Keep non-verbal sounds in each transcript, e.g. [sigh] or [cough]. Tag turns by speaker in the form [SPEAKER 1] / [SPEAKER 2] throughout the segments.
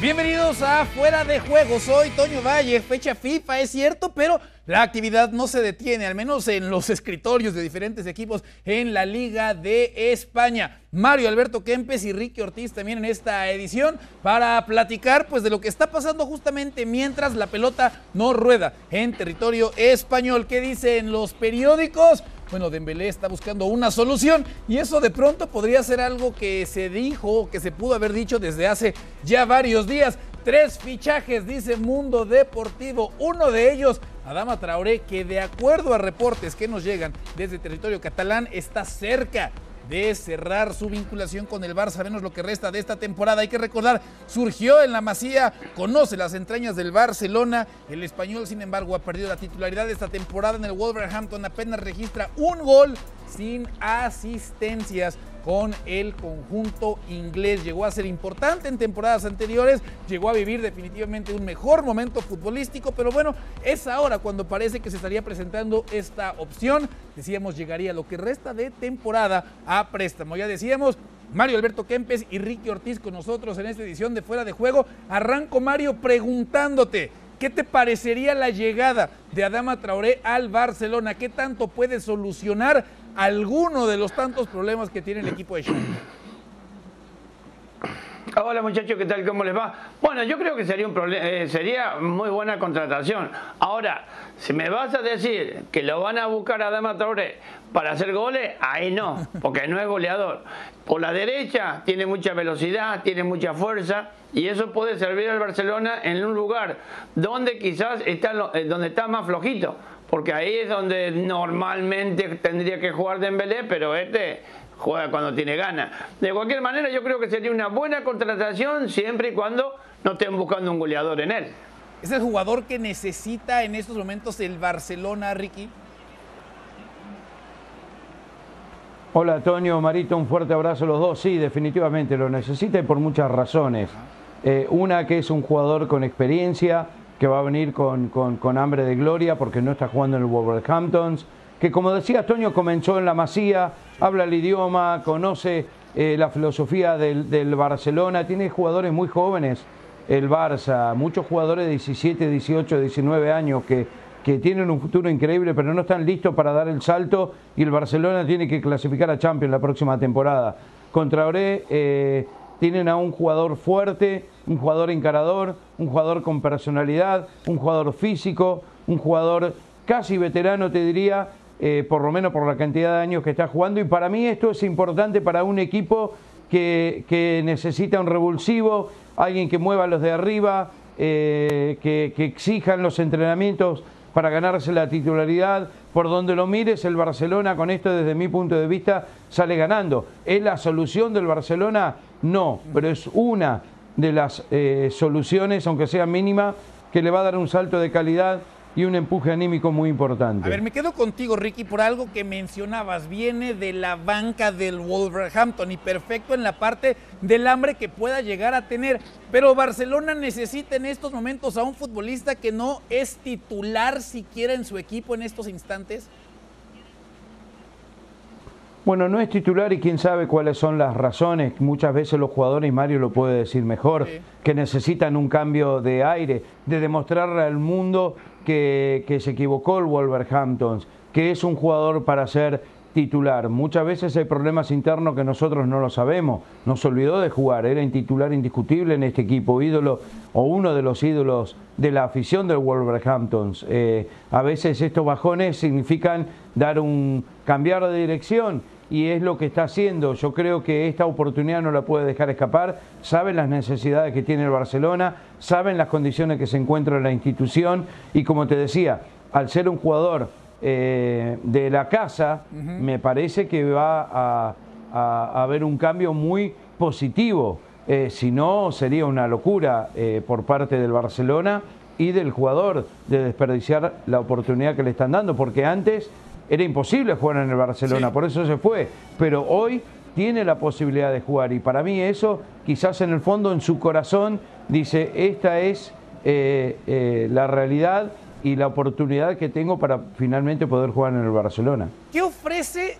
[SPEAKER 1] Bienvenidos a Fuera de Juego. Soy Toño Valle, fecha FIFA, es cierto, pero la actividad no se detiene, al menos en los [laughs] escritorios de diferentes equipos en la Liga de España. Mario Alberto Kempes y Ricky Ortiz también en esta edición para platicar pues de lo que está pasando justamente mientras la pelota no rueda en territorio español. ¿Qué dicen los periódicos? Bueno, Dembélé está buscando una solución y eso de pronto podría ser algo que se dijo, que se pudo haber dicho desde hace ya varios días. Tres fichajes, dice Mundo Deportivo. Uno de ellos, Adama Traoré, que de acuerdo a reportes que nos llegan desde territorio catalán, está cerca de cerrar su vinculación con el Barça, menos lo que resta de esta temporada. Hay que recordar, surgió en la Masía, conoce las entrañas del Barcelona. El español, sin embargo, ha perdido la titularidad de esta temporada en el Wolverhampton. Apenas registra un gol sin asistencias con el conjunto inglés. Llegó a ser importante en temporadas anteriores, llegó a vivir definitivamente un mejor momento futbolístico, pero bueno, es ahora cuando parece que se estaría presentando esta opción. Decíamos, llegaría lo que resta de temporada a préstamo. Ya decíamos, Mario Alberto Kempes y Ricky Ortiz con nosotros en esta edición de Fuera de Juego. Arranco, Mario, preguntándote. ¿Qué te parecería la llegada de Adama Traoré al Barcelona? ¿Qué tanto puede solucionar alguno de los tantos problemas que tiene el equipo de Xavi?
[SPEAKER 2] Hola muchachos, ¿qué tal? ¿Cómo les va? Bueno, yo creo que eh, sería muy buena contratación. Ahora, si me vas a decir que lo van a buscar a Dama Traoré para hacer goles, ahí no, porque no es goleador. Por la derecha tiene mucha velocidad, tiene mucha fuerza y eso puede servir al Barcelona en un lugar donde quizás está eh, donde está más flojito, porque ahí es donde normalmente tendría que jugar Dembélé, pero este juega cuando tiene ganas. De cualquier manera, yo creo que sería una buena contratación siempre y cuando no estén buscando un goleador en él.
[SPEAKER 1] ¿Es el jugador que necesita en estos momentos el Barcelona, Ricky?
[SPEAKER 3] Hola Antonio, Marito, un fuerte abrazo a los dos. Sí, definitivamente lo necesita y por muchas razones. Eh, una que es un jugador con experiencia, que va a venir con, con hambre de gloria porque no está jugando en el Wolverhampton que como decía Antonio comenzó en la Masía, habla el idioma, conoce eh, la filosofía del, Barcelona, tiene jugadores muy jóvenes, el Barça, muchos jugadores de 17, 18, 19 años que, que tienen un futuro increíble, pero no están listos para dar el salto y el Barcelona tiene que clasificar a Champions la próxima temporada. Contra Oré eh, tienen a un jugador fuerte, un jugador encarador, un jugador con personalidad, un jugador físico, un jugador casi veterano, te diría, eh, por lo menos por la cantidad de años que está jugando. Y para mí esto es importante para un equipo que, necesita un revulsivo, alguien que mueva los de arriba, eh, que, que exijan los entrenamientos para ganarse la titularidad. Por donde lo mires, el Barcelona con esto desde mi punto de vista sale ganando. ¿Es la solución del Barcelona? No, pero es una de las eh, soluciones, aunque sea mínima, que le va a dar un salto de calidad y un empuje anímico muy importante.
[SPEAKER 1] A ver, me quedo contigo, Ricky, por algo que mencionabas. Viene de la banca del Wolverhampton y perfecto en la parte del hambre que pueda llegar a tener. Pero Barcelona necesita en estos momentos a un futbolista que no es titular siquiera en su equipo en estos instantes.
[SPEAKER 3] Bueno, no es titular y quién sabe cuáles son las razones. Muchas veces los jugadores, y Mario lo puede decir mejor, que necesitan un cambio de aire, de demostrarle al mundo que, se equivocó el Wolverhampton, que es un jugador para ser titular. Muchas veces hay problemas internos que nosotros no lo sabemos. No se olvidó de jugar, era titular indiscutible en este equipo, ídolo o uno de los ídolos de la afición del Wolverhampton. Eh, a veces estos bajones significan dar un cambiar de dirección y es lo que está haciendo. Yo creo que esta oportunidad no la puede dejar escapar. Saben las necesidades que tiene el Barcelona, saben las condiciones que se encuentra en la institución y como te decía, al ser un jugador eh, de la casa, me parece que va a, haber un cambio muy positivo. Eh, si no, sería una locura eh, por parte del Barcelona y del jugador de desperdiciar la oportunidad que le están dando, porque antes era imposible jugar en el Barcelona, por eso se fue. Pero hoy tiene la posibilidad de jugar y para mí eso, quizás en el fondo, en su corazón, dice, esta es eh, eh, la realidad y la oportunidad que tengo para finalmente poder jugar en el Barcelona.
[SPEAKER 1] ¿Qué ofrece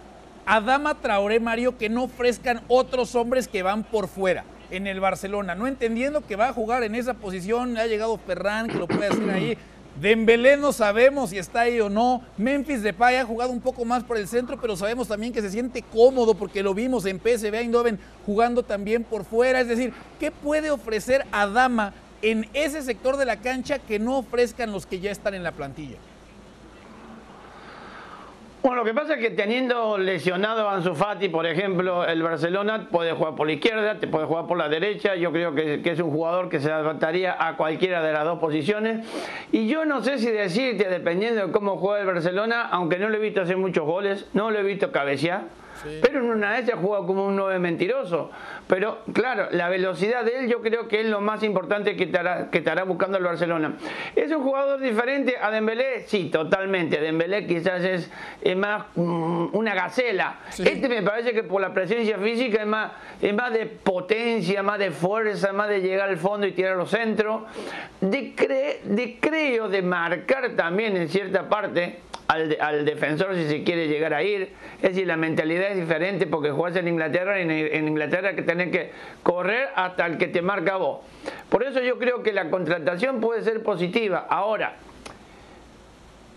[SPEAKER 1] Adama Traoré, Mario, que no ofrezcan otros hombres que van por fuera? en el Barcelona, no entendiendo que va a jugar en esa posición, ha llegado Ferran, que lo puede hacer ahí. Dembélé no sabemos si está ahí o no. Memphis Depay ha jugado un poco más por el centro, pero sabemos también que se siente cómodo porque lo vimos en PSV Eindhoven jugando también por fuera. Es decir, ¿qué puede ofrecer Adama en ese sector de la cancha que no ofrezcan los que ya están en la plantilla?
[SPEAKER 2] Bueno, lo que pasa es que teniendo lesionado a Ansu Fati, por ejemplo, el Barcelona puede jugar por la izquierda, te puede jugar por la derecha. Yo creo que, es un jugador que se adaptaría a cualquiera de las dos posiciones. Y yo no sé si decirte, dependiendo de cómo juega el Barcelona, aunque no lo he visto hacer muchos goles, no lo he visto cabecear pero en una de ellas juega como un 9 mentiroso. Pero claro, la velocidad de él yo creo que es lo más importante que estará, que estará buscando el Barcelona. ¿Es un jugador diferente a Dembélé? Sí, totalmente. Dembélé quizás es, más mm, una gacela. Este me parece que por la presencia física es más, es más de potencia, más de fuerza, más de llegar al fondo y tirar los centros. De, de creo, de marcar también en cierta parte al, defensor si se quiere llegar a ir. Es decir, la mentalidad es diferente porque juegas en Inglaterra y en, Inglaterra que tenés que correr hasta el que te marca vos. Por eso yo creo que la contratación puede ser positiva. Ahora,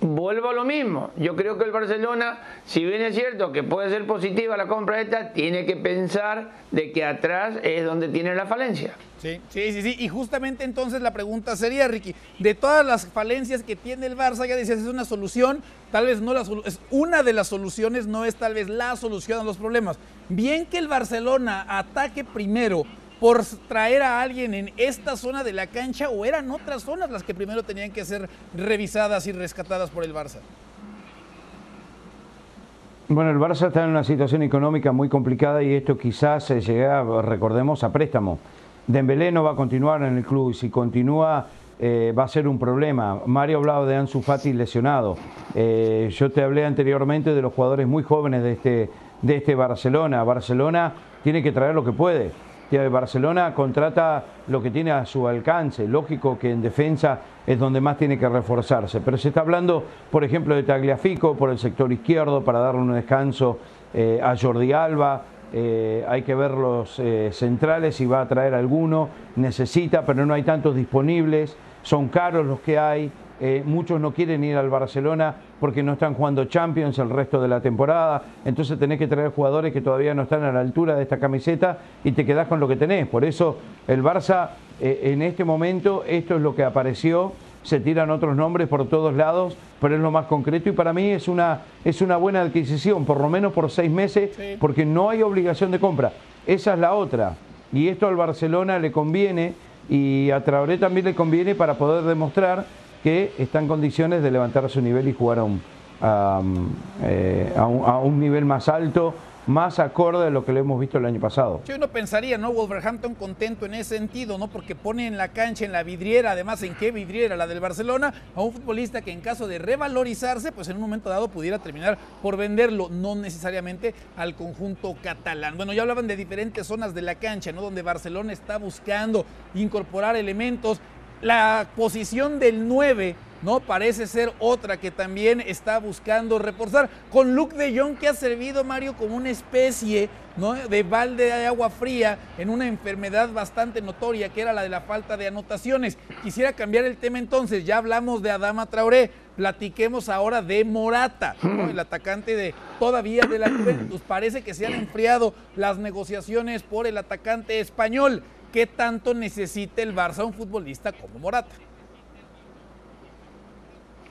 [SPEAKER 2] vuelvo a lo mismo. Yo creo que el Barcelona, si bien es cierto que puede ser positiva la compra esta, tiene que pensar de que atrás es donde tiene la falencia.
[SPEAKER 1] Sí, sí, sí, sí. Y justamente entonces la pregunta sería, Ricky, de todas las falencias que tiene el Barça, ya decías, es una solución, tal vez no la es una de las soluciones, no es tal vez la solución a los problemas. Bien que el Barcelona ataque primero por traer a alguien en esta zona de la cancha o eran otras zonas las que primero tenían que ser revisadas y rescatadas por el Barça?
[SPEAKER 3] Bueno, el Barça está en una situación económica muy complicada y esto quizás se llega, recordemos, a préstamo. Dembélé no va a continuar en el club y si continúa eh, va a ser un problema. Mario ha hablado de Ansu Fati lesionado. Eh, yo te hablé anteriormente de los jugadores muy jóvenes de este, de este Barcelona. Barcelona tiene que traer lo que puede. Barcelona contrata lo que tiene a su alcance. Lógico que en defensa es donde más tiene que reforzarse. Pero se está hablando, por ejemplo, de Tagliafico por el sector izquierdo para darle un descanso eh, a Jordi Alba. Eh, hay que ver los eh, centrales si va a traer alguno. Necesita, pero no hay tantos disponibles. Son caros los que hay. Eh, muchos no quieren ir al Barcelona porque no están jugando Champions el resto de la temporada, entonces tenés que traer jugadores que todavía no están a la altura de esta camiseta y te quedás con lo que tenés. Por eso el Barça eh, en este momento, esto es lo que apareció, se tiran otros nombres por todos lados, pero es lo más concreto y para mí es una, es una buena adquisición, por lo menos por seis meses, porque no hay obligación de compra. Esa es la otra. Y esto al Barcelona le conviene y a Traoré también le conviene para poder demostrar que está en condiciones de levantar su nivel y jugar a un, eh, a, un, nivel más alto, más acorde a lo que le hemos visto el año pasado.
[SPEAKER 1] Yo no pensaría, ¿no? Wolverhampton contento en ese sentido, ¿no? Porque pone en la cancha, en la vidriera, además, ¿en qué vidriera? La del Barcelona, a un futbolista que en caso de revalorizarse, pues en un momento dado pudiera terminar por venderlo, no necesariamente al conjunto catalán. Bueno, ya hablaban de diferentes zonas de la cancha, ¿no? Donde Barcelona está buscando incorporar elementos la posición del 9, ¿no? Parece ser otra que también está buscando reforzar. Con Luke de Jong que ha servido, Mario, como una especie ¿no? de balde de agua fría en una enfermedad bastante notoria que era la de la falta de anotaciones. Quisiera cambiar el tema entonces, ya hablamos de Adama Traoré, platiquemos ahora de Morata, el atacante de todavía de la Juventus. Parece que se han enfriado las negociaciones por el atacante español. ¿Qué tanto necesita el Barça un futbolista como Morata?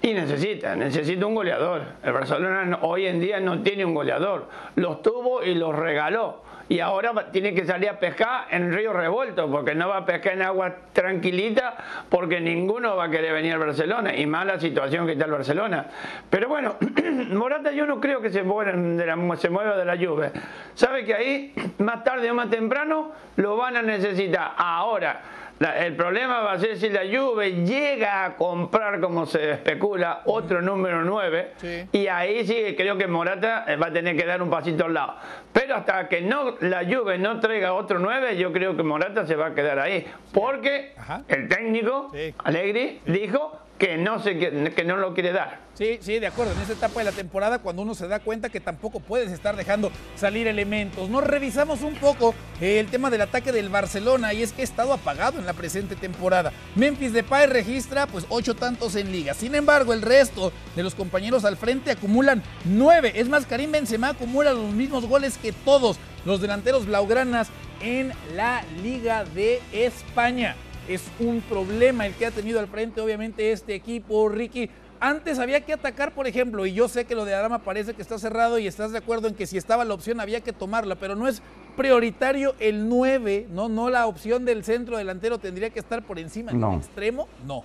[SPEAKER 2] Y necesita, necesita un goleador. El Barcelona hoy en día no tiene un goleador. Los tuvo y los regaló. Y ahora tiene que salir a pescar en río revuelto, porque no va a pescar en agua tranquilita, porque ninguno va a querer venir a Barcelona. Y más la situación que está el Barcelona. Pero bueno, [clears throat] Morata yo no creo que se de se mueva de la lluvia. Sabe que ahí, más tarde o más temprano, lo van a necesitar. Ahora el problema va a ser si la Juve llega a comprar, como se especula, otro número 9. Y ahí sí creo que Morata eh, va a tener que dar un pasito al lado. Pero hasta que no la Juve no traiga otro 9, yo creo que Morata se va a quedar ahí. Porque el técnico, Allegri, dijo que no, se, que no lo quiere dar.
[SPEAKER 1] Sí, sí, de acuerdo. En esta etapa de la temporada, cuando uno se da cuenta que tampoco puedes estar dejando salir elementos. Nos revisamos un poco el tema del ataque del Barcelona y es que ha estado apagado en la presente temporada. Memphis Depay registra pues ocho tantos en liga. Sin embargo, el resto de los compañeros al frente acumulan nueve. Es más, Karim Benzema acumula los mismos goles que todos los delanteros blaugranas en la Liga de España. Es un problema el que ha tenido al frente, obviamente, este equipo, Ricky. Antes había que atacar, por ejemplo, y yo sé que lo de Arama parece que está cerrado y estás de acuerdo en que si estaba la opción había que tomarla, pero no es prioritario el 9, ¿no? No la opción del centro delantero tendría que estar por encima del extremo, no.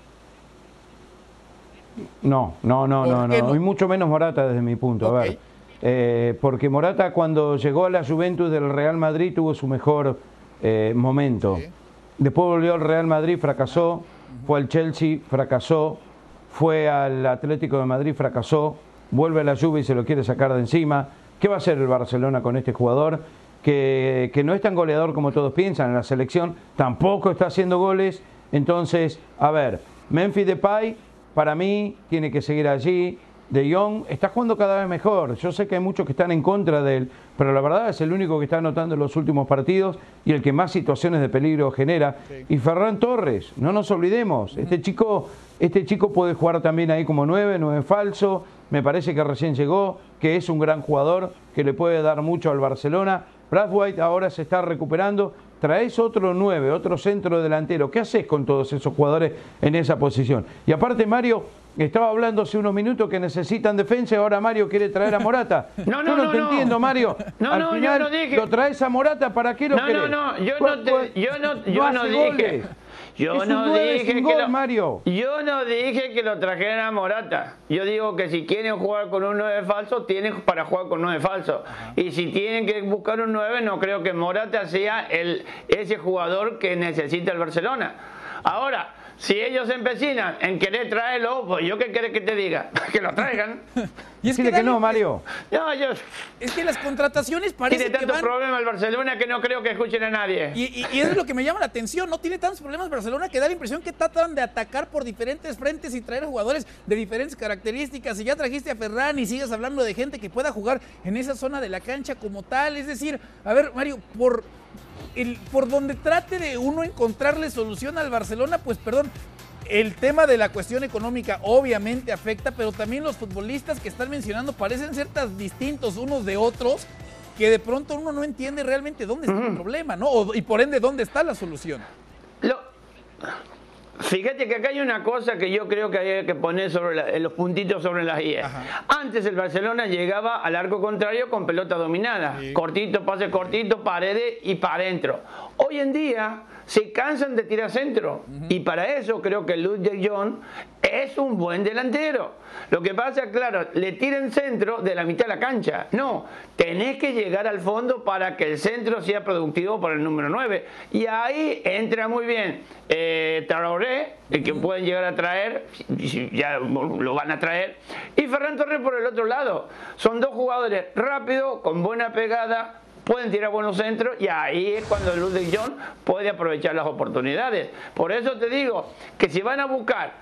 [SPEAKER 3] No, no, no, no, no, y mucho menos Morata desde mi punto. A ver, eh, porque Morata cuando llegó a la Juventus del Real Madrid tuvo su mejor eh, momento. Después volvió al Real Madrid, fracasó, fue al Chelsea, fracasó, fue al Atlético de Madrid, fracasó, vuelve a la Juve y se lo quiere sacar de encima. ¿Qué va a hacer el Barcelona con este jugador? Que, que no es tan goleador como todos piensan en la selección, tampoco está haciendo goles. Entonces, a ver, Memphis Depay para mí tiene que seguir allí, de Jong está jugando cada vez mejor. Yo sé que hay muchos que están en contra de él, pero la verdad es el único que está anotando en los últimos partidos y el que más situaciones de peligro genera. Y Ferran Torres, no nos olvidemos, este chico, este chico puede jugar también ahí como nueve, nueve falso. Me parece que recién llegó, que es un gran jugador, que le puede dar mucho al Barcelona. Brad White ahora se está recuperando. Traes otro nueve, otro centro delantero. ¿Qué haces con todos esos jugadores en esa posición? Y aparte, Mario, estaba hablando hace unos minutos que necesitan defensa y ahora Mario quiere traer a Morata. [laughs]
[SPEAKER 2] No, no,
[SPEAKER 3] yo no, te entiendo, Mario.
[SPEAKER 2] No, Al no, final, yo no dije.
[SPEAKER 3] ¿Lo traes a Morata para qué lo
[SPEAKER 2] no, No, no, yo no, te, yo no, yo no dije. Yo no dije que lo,
[SPEAKER 3] Mario.
[SPEAKER 2] Yo no dije que lo trajeran a Morata. Yo digo que si quieren jugar con un 9 falso, tienen para jugar con 9 falso. Y si tienen que buscar un 9, no creo que Morata sea el, ese jugador que necesita el Barcelona. Ahora, si ellos se empecinan en querer traerlo, pues yo qué quieres que te diga, [laughs] que lo traigan. [laughs]
[SPEAKER 3] y es que, que no, Mario.
[SPEAKER 2] No, yo...
[SPEAKER 1] Es que las contrataciones parecen
[SPEAKER 2] Tiene tantos
[SPEAKER 1] que
[SPEAKER 2] problemas el Barcelona que no creo que escuchen a nadie.
[SPEAKER 1] Y, eso es lo que me llama la atención, no tiene tantos problemas Barcelona que da la impresión que tratan de atacar por diferentes frentes y traer jugadores de diferentes características. Y ya trajiste a Ferran y sigues hablando de gente que pueda jugar en esa zona de la cancha como tal. Es decir, a ver, Mario, por por donde trate de uno encontrarle solución al Barcelona, pues perdón, el tema de la cuestión económica obviamente afecta, pero también los futbolistas que están mencionando parecen ser tan distintos unos de otros que de pronto uno no entiende realmente dónde está el problema, ¿no? y por ende, ¿dónde está la solución?
[SPEAKER 2] Fíjate que acá hay una cosa que yo creo que hay que poner sobre los puntitos sobre las IE. Antes el Barcelona llegaba al arco contrario con pelota dominada. Cortito, pase cortito, paredes y para adentro. Hoy en día se cansan de tirar centro. Y para eso creo que Ludwig John es un buen delantero. Lo que pasa, claro, le tiran centro de la mitad de la cancha. No, tenés que llegar al fondo para que el centro sea productivo por el número 9. Y ahí entra muy bien eh, Traoré, el que pueden llegar a traer, ya lo van a traer, y Ferran Torres por el otro lado. Son dos jugadores rápidos, con buena pegada, pueden tirar buenos centros y ahí es cuando Ludwig John puede aprovechar las oportunidades. Por eso te digo que si van a buscar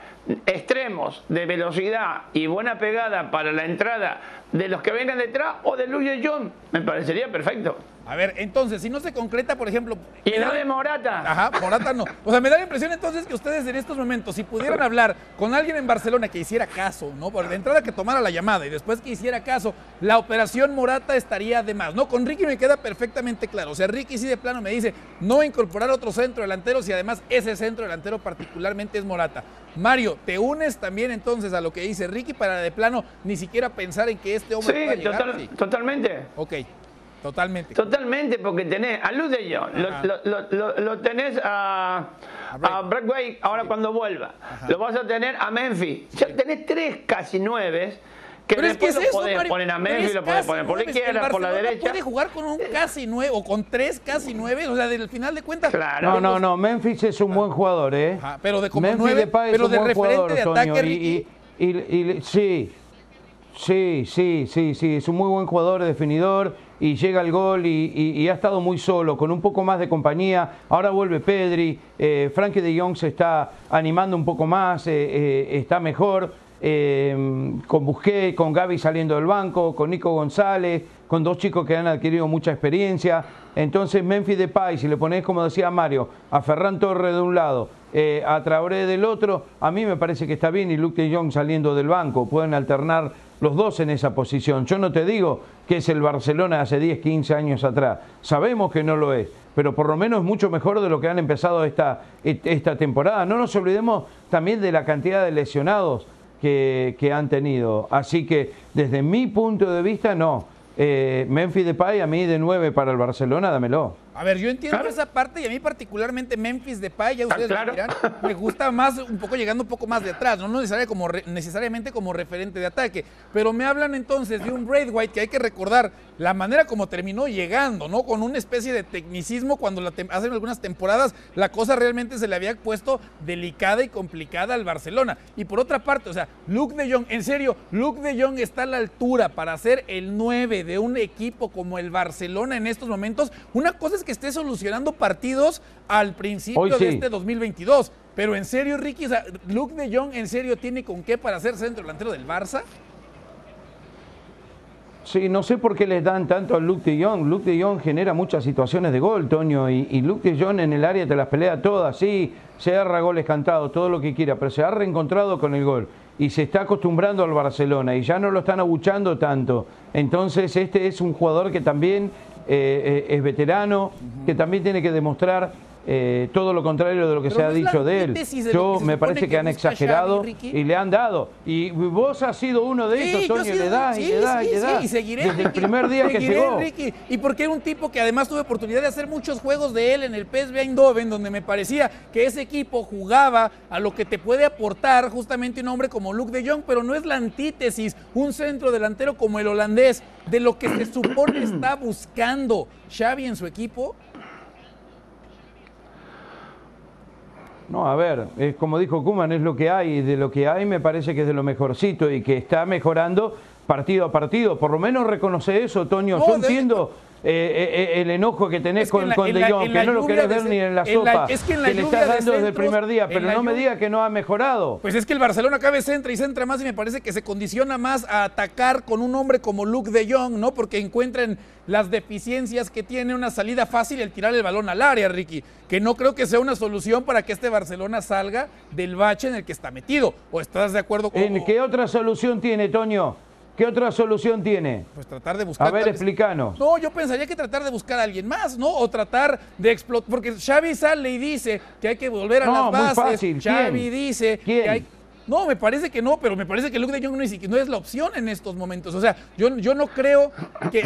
[SPEAKER 2] extremos de velocidad y buena pegada para la entrada de los que vengan detrás o de Ludwig John, me parecería perfecto.
[SPEAKER 1] A ver, entonces, si no se concreta, por ejemplo...
[SPEAKER 2] Y no de Morata.
[SPEAKER 1] Ajá, Morata no. O sea, me da la impresión entonces que ustedes en estos momentos, si pudieran hablar con alguien en Barcelona que hiciera caso, ¿no? Por de entrada que tomara la llamada y después que hiciera caso, la operación Morata estaría de más, ¿no? Con Ricky me queda perfectamente claro. O sea, Ricky sí de plano me dice no incorporar otro centro delantero si además ese centro delantero particularmente es Morata. Mario, ¿te unes también entonces a lo que dice Ricky para de plano ni siquiera pensar en que este hombre
[SPEAKER 2] pueda llegar? sí, totalmente.
[SPEAKER 1] Ok. Totalmente.
[SPEAKER 2] Totalmente, porque tenés a Luz de John, lo, tenés a, a, Brackway ahora cuando vuelva. Lo vas a tener a Memphis. Ya tenés tres casi nueve. Que
[SPEAKER 1] pero es que es
[SPEAKER 2] lo podés poner a Memphis, lo podés poner por la izquierda, por la derecha.
[SPEAKER 1] puede jugar con un casi nueve o con tres casi nueve, o sea, del final de cuentas.
[SPEAKER 3] Claro. No, no, no, Memphis es un buen jugador, ¿eh?
[SPEAKER 1] pero de como Memphis nueve, pero de referente de ataque,
[SPEAKER 3] y, y, y, sí, Sí, sí, sí, sí, es un muy buen jugador, definidor y llega al gol y, ha estado muy solo, con un poco más de compañía. Ahora vuelve Pedri, eh, Frankie de Jong se está animando un poco más, eh, eh, está mejor. Con Busquets, con Gaby saliendo del banco, con Nico González, con dos chicos que han adquirido mucha experiencia. Entonces Memphis Depay, si le pones, como decía Mario, a Ferran Torres de un lado, a Traoré del otro, a mí me parece que está bien y Luke de Jong saliendo del banco, pueden alternar los dos en esa posición. Yo no te digo que es el Barcelona hace 10, 15 años atrás. Sabemos que no lo es, pero por lo menos es mucho mejor de lo que han empezado esta, esta temporada. No nos olvidemos también de la cantidad de lesionados que, que han tenido. Así que desde mi punto de vista, no. Eh, Memphis Depay a mí de 9 para el Barcelona, dámelo.
[SPEAKER 1] A ver, yo entiendo esa parte y a mí particularmente Memphis Depay, ya ustedes me, dirán, me gusta más un poco llegando un poco más de atrás, no necesariamente como, necesariamente como referente de ataque, pero me hablan entonces de un White que hay que recordar la manera como terminó llegando, ¿no? Con una especie de tecnicismo cuando la hace algunas temporadas la cosa realmente se le había puesto delicada y complicada al Barcelona. Y por otra parte, o sea, Luke de Jong, en serio, Luke de Jong está a la altura para ser el 9 de un equipo como el Barcelona en estos momentos. Una cosa es que esté solucionando partidos al principio de este 2022. Pero en serio, Ricky, Luke de Jong, ¿en serio tiene con qué para ser centro delantero del Barça?
[SPEAKER 3] Sí, no sé por qué les dan tanto a Luke de Jong. Luke de Jong genera muchas situaciones de gol, Toño, y, Luke de Jong en el área te las pelea todas, sí, se agarra goles cantados, todo lo que quiera, pero se ha reencontrado con el gol y se está acostumbrando al Barcelona y ya no lo están abuchando tanto. Entonces este es un jugador que también eh, eh, es veterano, que también tiene que demostrar eh, todo lo contrario de lo que se ha dicho de él. Yo me parece que, han exagerado y le han dado. Y vos has sido uno de ellos, Toño, le das y le das y le das.
[SPEAKER 1] y seguiré,
[SPEAKER 3] Desde el primer día que llegó.
[SPEAKER 1] Y porque era un tipo que además tuve oportunidad de hacer muchos juegos de él en el PSV Eindhoven, donde me parecía que ese equipo jugaba a lo que te puede aportar justamente un hombre como Luke de Jong, pero no es la antítesis, un centro delantero como el holandés, de lo que se supone está buscando Xavi en su equipo
[SPEAKER 3] No, a ver, es como dijo Kuman, es lo que hay, y de lo que hay me parece que es de lo mejorcito y que está mejorando partido a partido. Por lo menos reconoce eso, Toño. Yo entiendo eh, eh, el enojo que tenés con, De Jong, que no lo querés ver ni en la sopa, es que, le estás dando desde el primer día, pero no me diga que no ha mejorado.
[SPEAKER 1] Pues es que el Barcelona cada vez centra y centra más y me parece que se condiciona más a atacar con un hombre como Luke de Jong, ¿no? Porque encuentran las deficiencias que tiene una salida fácil el tirar el balón al área, Ricky, que no creo que sea una solución para que este Barcelona salga del bache en el que está metido. ¿O estás de acuerdo con
[SPEAKER 3] ¿En qué otra solución tiene, Toño? ¿Qué otra solución tiene?
[SPEAKER 1] Pues tratar de buscar.
[SPEAKER 3] A ver, explícanos.
[SPEAKER 1] No, yo pensaría que tratar de buscar a alguien más, ¿no? O tratar de explotar. Porque Xavi sale y dice que hay que volver a las bases. Muy fácil. Xavi dice que hay. No, me parece que no, pero me parece que Luke de Jong no es, no es la opción en estos momentos. O sea, yo, yo no creo que.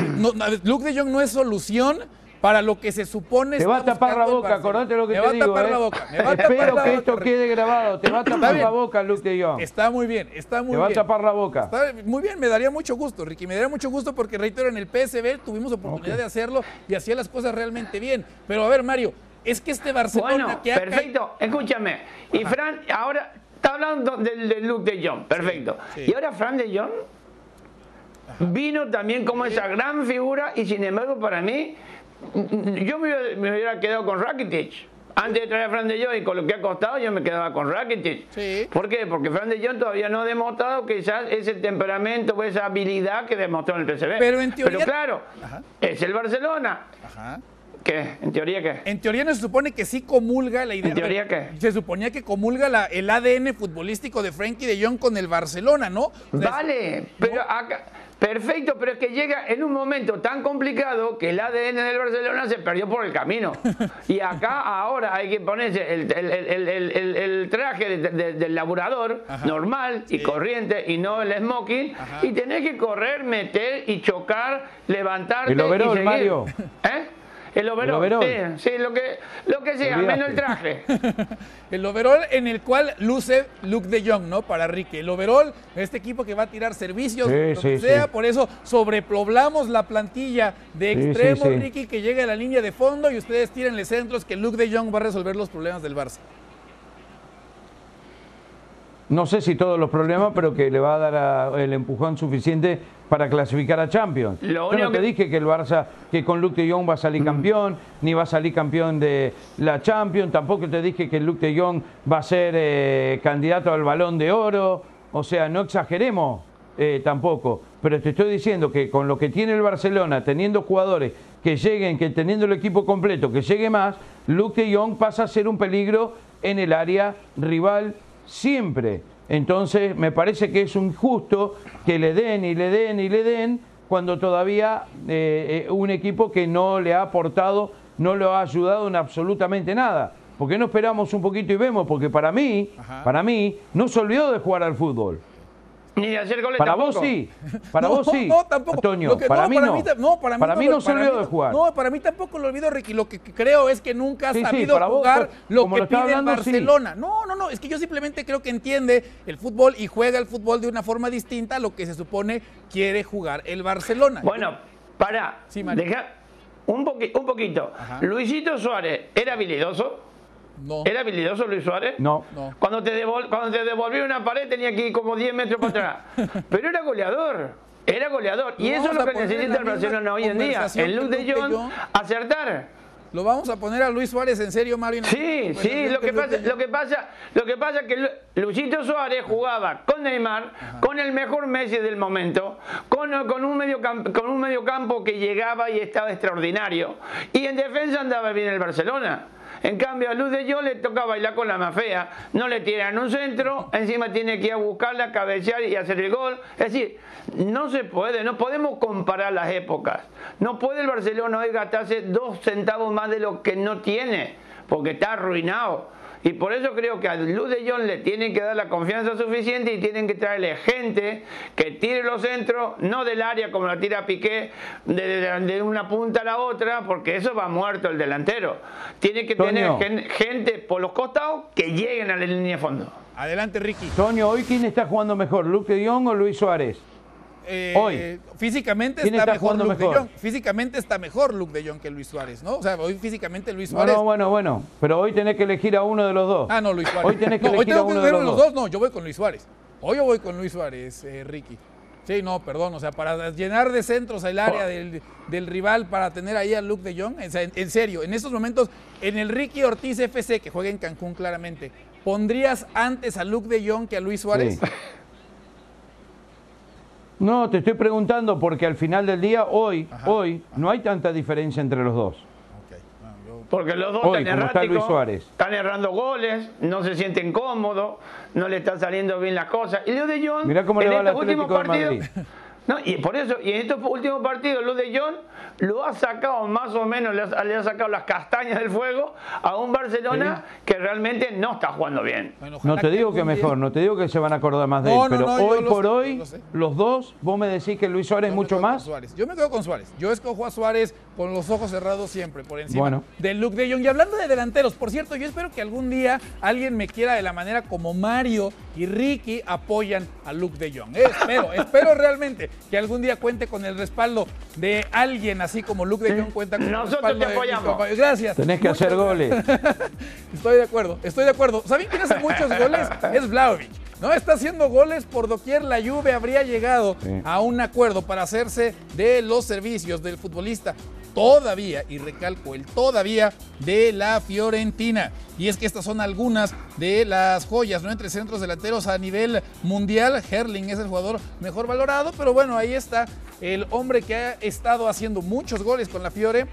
[SPEAKER 1] Luke de Jong no es solución para lo que se supone.
[SPEAKER 3] Te va a tapar la boca, acordate lo que te digo. Me va a tapar la boca. Espero que esto quede grabado. Te va a tapar la boca, Luke de Jong.
[SPEAKER 1] Está muy bien, está muy bien.
[SPEAKER 3] Te va a tapar la boca.
[SPEAKER 1] muy bien, me daría mucho gusto, Ricky. Me daría mucho gusto porque, reitero, en el PSB tuvimos oportunidad de hacerlo y hacía las cosas realmente bien. Pero a ver, Mario, es que este Barcelona
[SPEAKER 2] bueno, que perfecto, escúchame. Y Fran, ahora está hablando del, del Luke de Jong, perfecto. Y ahora Fran de Jong vino también como esa gran figura y sin embargo para mí yo me, hubiera quedado con Rakitic. Antes de traer a Fran de Jong y con lo que ha costado, yo me quedaba con Rakitic. ¿Por qué? Porque Fran de Jong todavía no ha demostrado quizás ese temperamento o esa habilidad que demostró en el PSV.
[SPEAKER 1] Pero en teoría...
[SPEAKER 2] Pero claro, es el Barcelona. Ajá. ¿Qué? ¿En teoría qué?
[SPEAKER 1] En teoría no se supone que sí comulga la idea.
[SPEAKER 2] ¿En teoría qué?
[SPEAKER 1] Se suponía que comulga la, el ADN futbolístico de Frankie de Jong con el Barcelona, ¿no?
[SPEAKER 2] vale, pero acá... Perfecto, pero es que llega en un momento tan complicado que el ADN del Barcelona se perdió por el camino. [laughs] Y acá ahora hay que ponerse el, traje del laburador normal y corriente y no el smoking y tenés que correr, meter y chocar, levantarte
[SPEAKER 3] el overall, y seguir. Mario.
[SPEAKER 2] ¿Eh? El overall. Sí, sí, lo que, lo que sea, menos el traje. [laughs]
[SPEAKER 1] el overall en el cual luce Luke de Jong, ¿no? Para Ricky. El overall, este equipo que va a tirar servicios, lo que sea, por eso sobrepoblamos la plantilla de extremo, Ricky, que llega a la línea de fondo y ustedes tírenle centros que Luke de Jong va a resolver los problemas del Barça.
[SPEAKER 3] No sé si todos los problemas, pero que le va a dar el empujón suficiente para clasificar a Champions. Yo no te dije que el Barça, que con Luke de Jong va a salir mm. campeón, ni va a salir campeón de la Champions, tampoco te dije que Luke de Jong va a ser eh, candidato al Balón de Oro, o sea, no exageremos eh, tampoco, pero te estoy diciendo que con lo que tiene el Barcelona, teniendo jugadores que lleguen, que teniendo el equipo completo, que llegue más, Luke de Jong pasa a ser un peligro en el área rival siempre. Entonces me parece que es injusto que le den y le den y le den cuando todavía eh, eh, un equipo que no le ha aportado, no le ha ayudado en absolutamente nada. ¿Por qué no esperamos un poquito y vemos? Porque para mí, para mí, no se olvidó de jugar al fútbol. [laughs]
[SPEAKER 2] Ni de hacer goles
[SPEAKER 3] Para vos sí. Para [laughs] vos sí.
[SPEAKER 1] No, tampoco.
[SPEAKER 3] Antonio, para, mí no. no.
[SPEAKER 1] Para
[SPEAKER 3] mí, para mí no, se olvidó de jugar.
[SPEAKER 1] No, para mí tampoco lo olvidó, Ricky. Lo que creo es que nunca ha sabido jugar lo que pide el Barcelona. No, no, no. Es que yo simplemente creo que entiende el fútbol y juega el fútbol de una forma distinta a lo que se supone quiere jugar el Barcelona.
[SPEAKER 2] Bueno, para. deja un, un poquito. Luisito Suárez era habilidoso.
[SPEAKER 1] No.
[SPEAKER 2] ¿Era habilidoso Luis Suárez?
[SPEAKER 3] No.
[SPEAKER 2] Cuando, te cuando te devolvió una pared tenía que ir como 10 metros para atrás. [laughs] Pero era goleador. Era goleador. y eso es lo que necesita el Barcelona hoy en día. El Luz de Jong, acertar.
[SPEAKER 1] ¿Lo vamos a poner a Luis Suárez en serio, Mario?
[SPEAKER 2] Sí, sí, lo que, pasa, lo que pasa, lo que pasa es que Luisito Suárez jugaba con Neymar, con el mejor Messi del momento, con, con, un medio con un medio campo que llegaba y estaba extraordinario. Y en defensa andaba bien el Barcelona. En cambio, a Luz de Yo le toca bailar con la más fea. No le tiran un centro, encima tiene que ir a buscarla, cabecear y hacer el gol. Es decir, no se puede, no podemos comparar las épocas. No puede el Barcelona hoy gastarse dos centavos más de lo que no tiene, porque está arruinado. Y por eso creo que a Luz de John le tienen que dar la confianza suficiente y tienen que traerle gente que tire los centros, no del área como la tira Piqué, de, una punta a la otra, porque eso va muerto el delantero. Tiene que tener gente por los costados que lleguen a la línea de fondo.
[SPEAKER 1] Adelante, Ricky.
[SPEAKER 3] Toño, ¿hoy quién está jugando mejor, Luke de Jong o Luis Suárez?
[SPEAKER 1] Eh, hoy. Físicamente está, mejor Luke de Jong. Físicamente está mejor Luke de Jong que Luis Suárez, ¿no? O sea, hoy físicamente Luis Suárez.
[SPEAKER 3] No, bueno, bueno. Pero hoy tenés que elegir a uno de los dos.
[SPEAKER 1] Ah, no, Luis Suárez.
[SPEAKER 3] Hoy tenés que elegir a uno de los, dos.
[SPEAKER 1] No, yo voy con Luis Suárez. Hoy yo voy con Luis Suárez, eh, Ricky. Sí, no, perdón. O sea, para llenar de centros el área oh. del, rival, para tener ahí a Luke de Jong. en, serio, en estos momentos, en el Ricky Ortiz FC, que juega en Cancún claramente, ¿pondrías antes a Luke de Jong que a Luis Suárez? Sí. [laughs]
[SPEAKER 3] No, te estoy preguntando porque al final del día, hoy, hoy, no hay tanta diferencia entre los dos.
[SPEAKER 2] Porque los dos están erráticos, están errando goles, no se sienten cómodos, no le están saliendo bien las cosas. Y lo de John,
[SPEAKER 3] Mirá cómo le va al Atlético de Madrid. [laughs]
[SPEAKER 2] No, y por eso, y en estos últimos partidos, lo de John lo ha sacado más o menos, le ha, sacado las castañas del fuego a un Barcelona que realmente no está jugando bien.
[SPEAKER 3] no te digo que mejor, no te digo que se van a acordar más de él, pero hoy por hoy, los dos, vos me decís que Luis Suárez mucho más.
[SPEAKER 1] Yo me quedo con Suárez. Yo escojo a Suárez con los ojos cerrados siempre, por encima de Luke de Jong. Y hablando de delanteros, por cierto, yo espero que algún día alguien me quiera de la manera como Mario y Ricky apoyan a Luke de Jong. espero, [laughs] espero realmente que algún día cuente con el respaldo de alguien así como Luke de Jong cuenta con
[SPEAKER 2] Nosotros el respaldo te apoyamos.
[SPEAKER 1] Gracias.
[SPEAKER 3] Tenés que hacer goles. [laughs]
[SPEAKER 1] estoy de acuerdo, estoy de acuerdo. ¿Saben quién hace muchos goles? [laughs] Es Vlaovic. No está haciendo goles por doquier. La Juve habría llegado a un acuerdo para hacerse de los servicios del futbolista todavía, y recalco el todavía, de la Fiorentina. Y es que estas son algunas de las joyas, ¿no? Entre centros delanteros a nivel mundial. Herling es el jugador mejor valorado, pero bueno, ahí está el hombre que ha estado haciendo muchos goles con la Fiore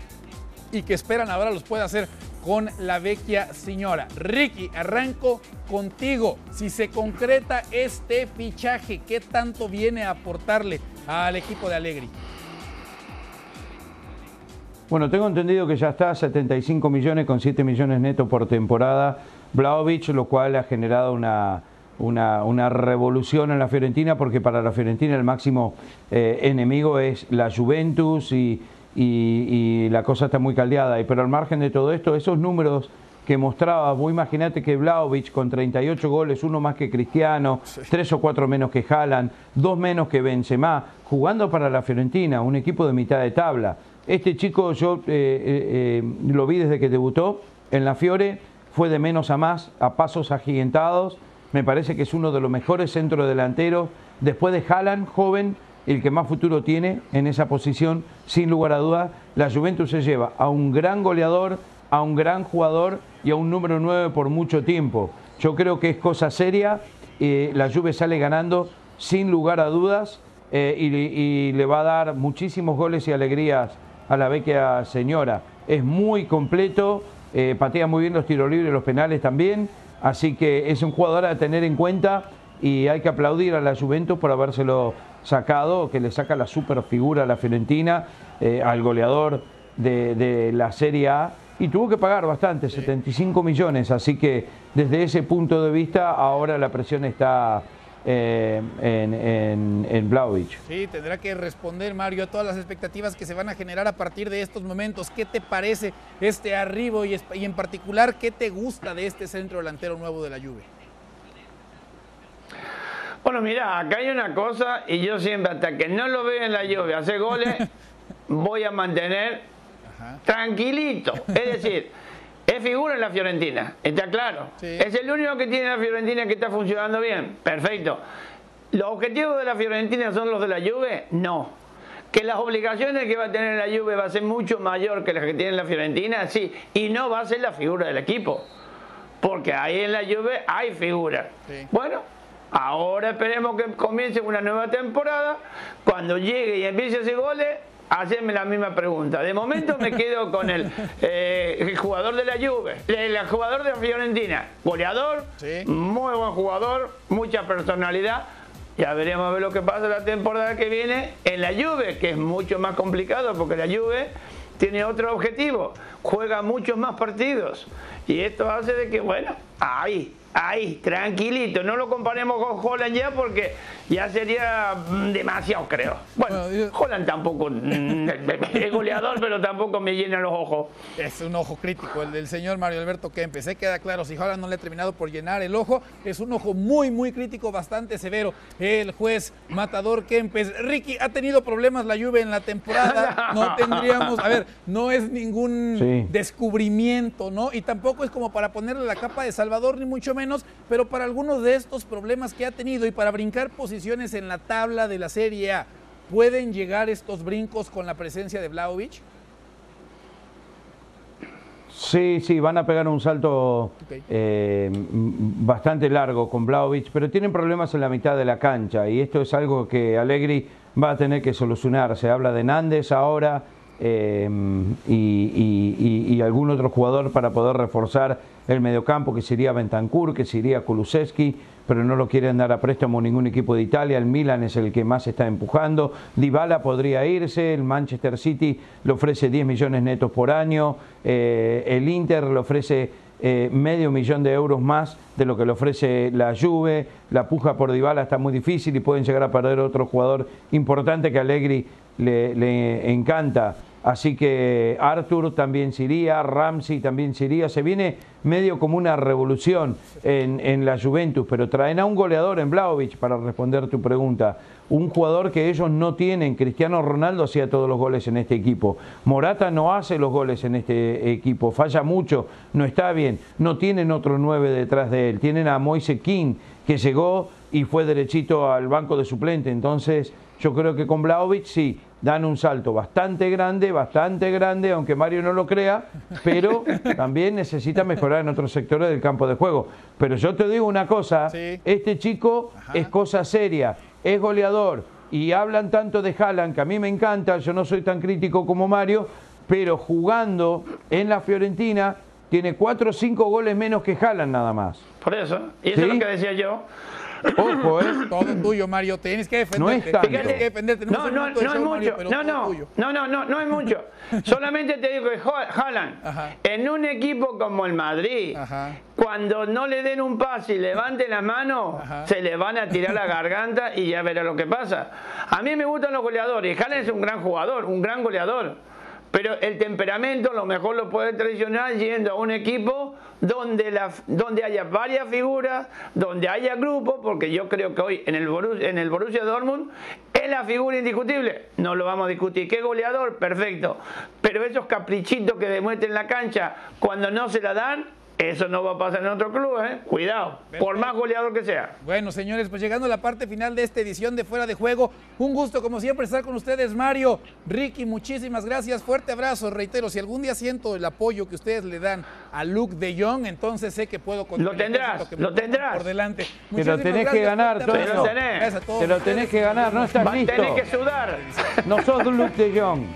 [SPEAKER 1] y que esperan ahora los pueda hacer con la vecchia señora. Ricky, arranco contigo. Si se concreta este fichaje, ¿qué tanto viene a aportarle al equipo de Allegri?
[SPEAKER 3] Bueno, tengo entendido que ya está a 75 millones con 7 millones netos por temporada Blaovic, lo cual ha generado una, una, revolución en la Fiorentina porque para la Fiorentina el máximo eh, enemigo es la Juventus y, la cosa está muy caldeada. Y pero al margen de todo esto, esos números que mostraba, vos imagínate que Blaovic con 38 goles, uno más que Cristiano, tres o cuatro menos que Haaland, dos menos que Benzema, jugando para la Fiorentina, un equipo de mitad de tabla. Este chico yo eh, eh, eh, lo vi desde que debutó en la Fiore, fue de menos a más, a pasos agigantados me parece que es uno de los mejores centrodelanteros, después de Haaland, joven, el que más futuro tiene en esa posición, sin lugar a dudas, la Juventus se lleva a un gran goleador, a un gran jugador y a un número 9 por mucho tiempo. Yo creo que es cosa seria, eh, la Juve sale ganando sin lugar a dudas eh, y, le va a dar muchísimos goles y alegrías a la vecchia señora. Es muy completo, eh, patea muy bien los tiros libres, los penales también, así que es un jugador a tener en cuenta y hay que aplaudir a la Juventus por habérselo sacado, que le saca la super figura a la Fiorentina, eh, al goleador de, la Serie A, y tuvo que pagar bastante, 75 millones, así que desde ese punto de vista ahora la presión está eh, en, en, en
[SPEAKER 1] Sí, tendrá que responder Mario a todas las expectativas que se van a generar a partir de estos momentos. ¿Qué te parece este arribo y, y en particular qué te gusta de este centro delantero nuevo de la Juve?
[SPEAKER 2] Bueno, mira, acá hay una cosa y yo siempre, hasta que no lo veo en la lluvia hacer goles, [laughs] voy a mantener tranquilito. Es decir, es figura en la Fiorentina, está claro. Es el único que tiene la Fiorentina que está funcionando bien. Perfecto. ¿Los objetivos de la Fiorentina son los de la Juve? No. ¿Que las obligaciones que va a tener la Juve va a ser mucho mayor que las que tiene la Fiorentina? Sí. Y no va a ser la figura del equipo. Porque ahí en la Juve hay figura. Bueno, Ahora esperemos que comience una nueva temporada. Cuando llegue y empiece ese goles, hacerme la misma pregunta. De momento me quedo con el, eh, jugador de la Juve, el, jugador de la Fiorentina, goleador, muy buen jugador, mucha personalidad. Ya veremos a ver lo que pasa la temporada que viene en la Juve, que es mucho más complicado porque la Juve tiene otro objetivo, juega muchos más partidos y esto hace de que, bueno, ahí ahí, tranquilito. No lo comparemos con Holland ya porque ya sería mm, demasiado, creo. Bueno, Holland tampoco mm, [laughs] es goleador, pero tampoco me llena los ojos.
[SPEAKER 1] Es un ojo crítico el del señor Mario Alberto Kempes. Se queda claro, si Holland no le ha terminado por llenar el ojo, es un ojo muy, muy crítico, bastante severo. El juez matador Kempes. Ricky, ¿ha tenido problemas la lluvia en la temporada? No [laughs] tendríamos, a ver, no es ningún descubrimiento, ¿no? Y tampoco es como para ponerle la capa de Salvador, ni mucho menos pero para algunos de estos problemas que ha tenido y para brincar posiciones en la tabla de la Serie A, ¿pueden llegar estos brincos con la presencia de Vlaovic?
[SPEAKER 3] Sí, sí, van a pegar un salto eh, bastante largo con Vlaovic, pero tienen problemas en la mitad de la cancha y esto es algo que Allegri va a tener que solucionar. Se habla de Nández ahora eh, y, algún otro jugador para poder reforzar el mediocampo, que sería Bentancur, que sería Kulusevski, pero no lo quieren dar a préstamo ningún equipo de Italia. El Milan es el que más está empujando. Dybala podría irse. El Manchester City le ofrece 10 millones netos por año. Eh, el Inter le ofrece eh, medio millón de euros más de lo que le ofrece la Juve. La puja por Dybala está muy difícil y pueden llegar a perder otro jugador importante que Allegri le, encanta. Así que Arthur también se iría, Ramsey también se iría. Se viene medio como una revolución en, la Juventus, pero traen a un goleador en Blaovic para responder tu pregunta. Un jugador que ellos no tienen. Cristiano Ronaldo hacía todos los goles en este equipo. Morata no hace los goles en este equipo. Falla mucho, no está bien. No tienen otro nueve detrás de él. Tienen a Moise King, que llegó y fue derechito al banco de suplente. Entonces, yo creo que con Blaovic sí dan un salto bastante grande, bastante grande, aunque Mario no lo crea, pero [laughs] también necesita mejorar en otros sectores del campo de juego. Pero yo te digo una cosa, este chico es cosa seria, es goleador, y hablan tanto de Haaland, que a mí me encanta, yo no soy tan crítico como Mario, pero jugando en la Fiorentina tiene cuatro o cinco goles menos que Haaland nada más.
[SPEAKER 2] Por eso, y eso es lo que decía yo.
[SPEAKER 1] Ojo, ¿eh? [coughs] Todo tuyo, Mario. Tienes que defenderte.
[SPEAKER 3] No es Tienes
[SPEAKER 2] que defenderte. No, no, no, es mucho. no, no, no, no, no, no es mucho. [laughs] Solamente te digo que Haaland, en un equipo como el Madrid, cuando no le den un pase y levante la mano, se le van a tirar la garganta y ya verá lo que pasa. A mí me gustan los goleadores. Haaland es un gran jugador, un gran goleador. Pero el temperamento lo mejor lo puede traicionar yendo a un equipo donde, donde haya varias figuras, donde haya grupos, porque yo creo que hoy en el, Borussia, en Dortmund es la figura indiscutible. No lo vamos a discutir. ¿Qué goleador? Perfecto. Pero esos caprichitos que demuestren en la cancha cuando no se la dan, Eso no va a pasar en otro club, ¿eh? Cuidado, por más goleador que sea.
[SPEAKER 1] Bueno, señores, pues llegando a la parte final de esta edición de Fuera de Juego, un gusto como siempre estar con ustedes, Mario, Ricky, muchísimas gracias, fuerte abrazo, reitero, si algún día siento el apoyo que ustedes le dan a Luke de Jong, entonces sé que puedo
[SPEAKER 2] contar. Lo tendrás, lo tendrás.
[SPEAKER 1] Por delante.
[SPEAKER 3] Te lo tenés que ganar, Te lo tenés. Te lo tenés que ganar, no estás listo.
[SPEAKER 2] Tenés que sudar.
[SPEAKER 3] No sos Luke de Jong.